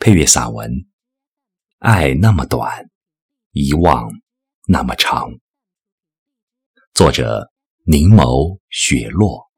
配乐散文《爱那么短，遗忘那么长》，作者凝眸雪落。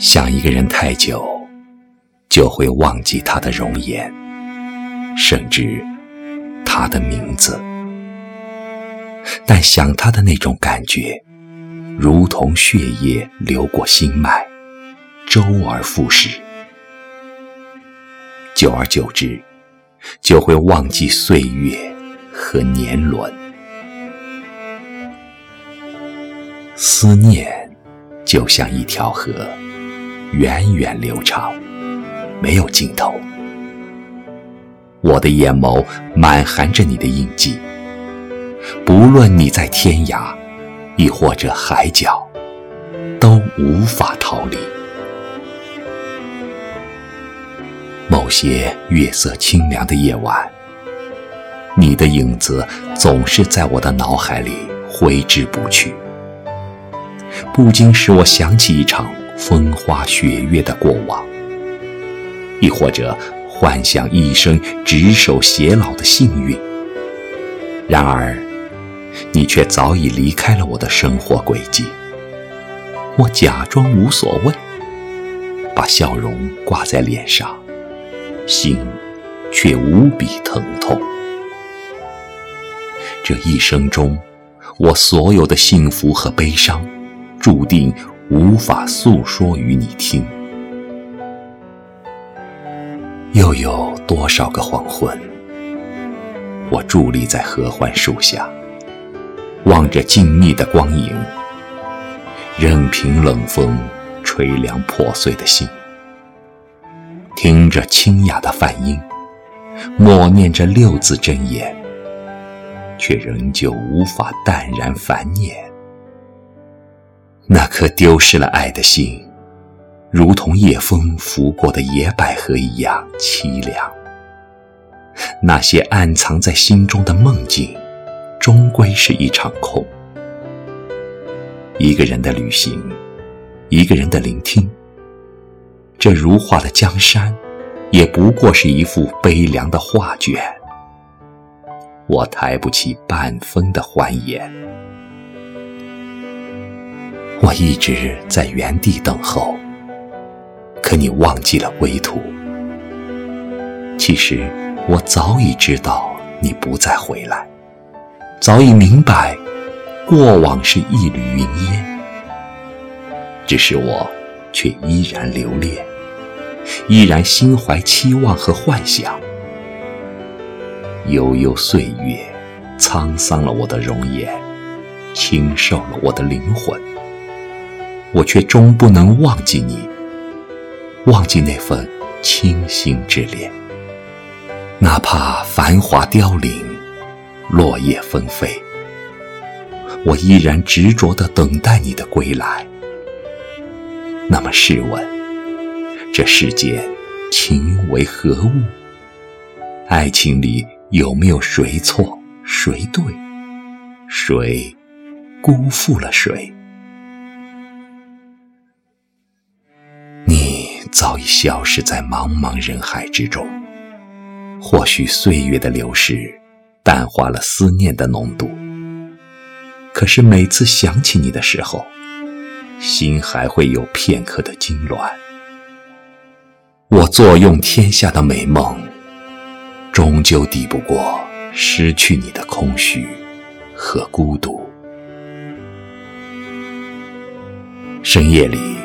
想一个人太久，就会忘记他的容颜，甚至他的名字。但想他的那种感觉，如同血液流过心脉，周而复始。久而久之，就会忘记岁月和年轮。思念就像一条河。源远流长，没有尽头。我的眼眸满含着你的印记，不论你在天涯，亦或者海角，都无法逃离。某些月色清凉的夜晚，你的影子总是在我的脑海里挥之不去，不禁使我想起一场。风花雪月的过往，亦或者幻想一生执手偕老的幸运。然而，你却早已离开了我的生活轨迹。我假装无所谓，把笑容挂在脸上，心却无比疼痛。这一生中，我所有的幸福和悲伤，注定。无法诉说与你听，又有多少个黄昏，我伫立在合欢树下，望着静谧的光影，任凭冷风吹凉破碎的心，听着清雅的梵音，默念着六字真言，却仍旧无法淡然凡念。那颗丢失了爱的心，如同夜风拂过的野百合一样凄凉。那些暗藏在心中的梦境，终归是一场空。一个人的旅行，一个人的聆听，这如画的江山，也不过是一幅悲凉的画卷。我抬不起半分的欢颜。我一直在原地等候，可你忘记了归途。其实我早已知道你不再回来，早已明白过往是一缕云烟，只是我却依然留恋，依然心怀期望和幻想。悠悠岁月，沧桑了我的容颜，清瘦了我的灵魂。我却终不能忘记你，忘记那份清新之恋。哪怕繁华凋零，落叶纷飞，我依然执着地等待你的归来。那么试问，这世间情为何物？爱情里有没有谁错谁对？谁辜负了谁？早已消失在茫茫人海之中。或许岁月的流逝淡化了思念的浓度，可是每次想起你的时候，心还会有片刻的痉挛。我坐拥天下的美梦，终究抵不过失去你的空虚和孤独。深夜里。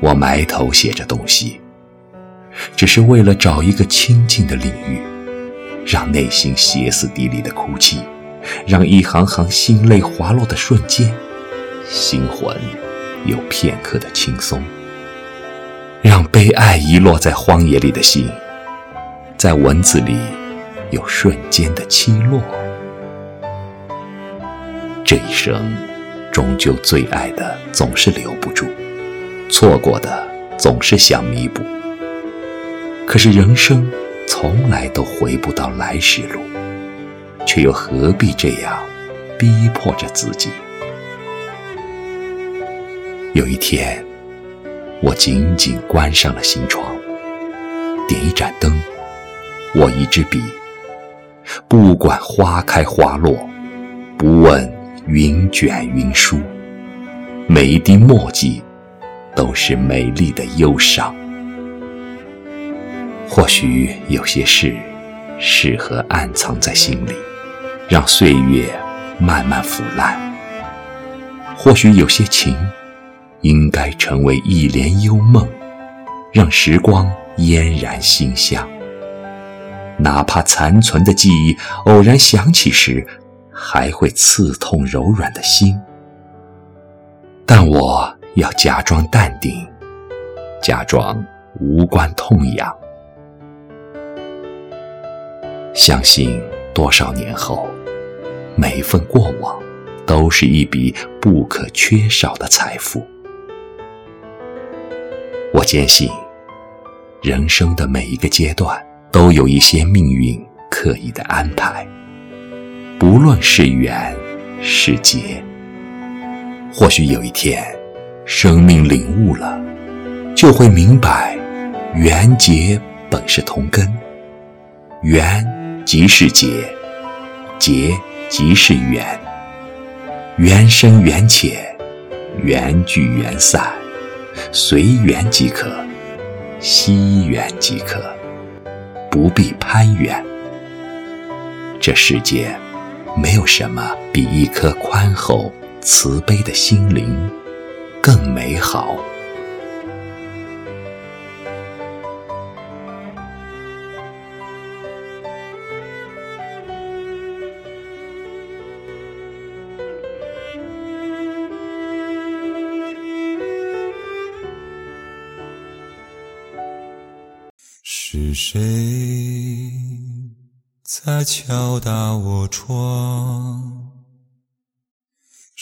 我埋头写着东西，只是为了找一个清静的领域，让内心歇斯底里的哭泣让一行行心泪滑落的瞬间，心魂有片刻的轻松；让被爱遗落在荒野里的心，在文字里有瞬间的凄落。这一生，终究最爱的总是留不住，错过的总是想弥补。可是人生从来都回不到来时路，却又何必这样逼迫着自己？有一天，我紧紧关上了心窗，点一盏灯，握一支笔，不管花开花落，不问云卷云舒，每一滴墨迹都是美丽的忧伤。或许有些事适合暗藏在心里，让岁月慢慢腐烂；或许有些情应该成为一帘幽梦，让时光嫣然心香。哪怕残存的记忆偶然想起时，还会刺痛柔软的心。但我要假装淡定，假装无关痛痒。相信多少年后，每一份过往都是一笔不可缺少的财富。我坚信，人生的每一个阶段都有一些命运刻意的安排，不论是缘是劫。或许有一天，生命领悟了，就会明白，缘结本是同根，缘。即是劫，劫即是缘，缘深缘浅，缘聚缘散，随缘即可，惜缘即可，不必攀缘。这世界没有什么比一颗宽厚慈悲的心灵更美好。是谁在敲打我窗？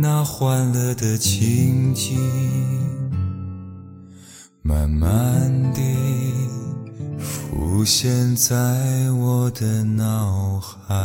那欢乐的情景慢慢地浮现在我的脑海。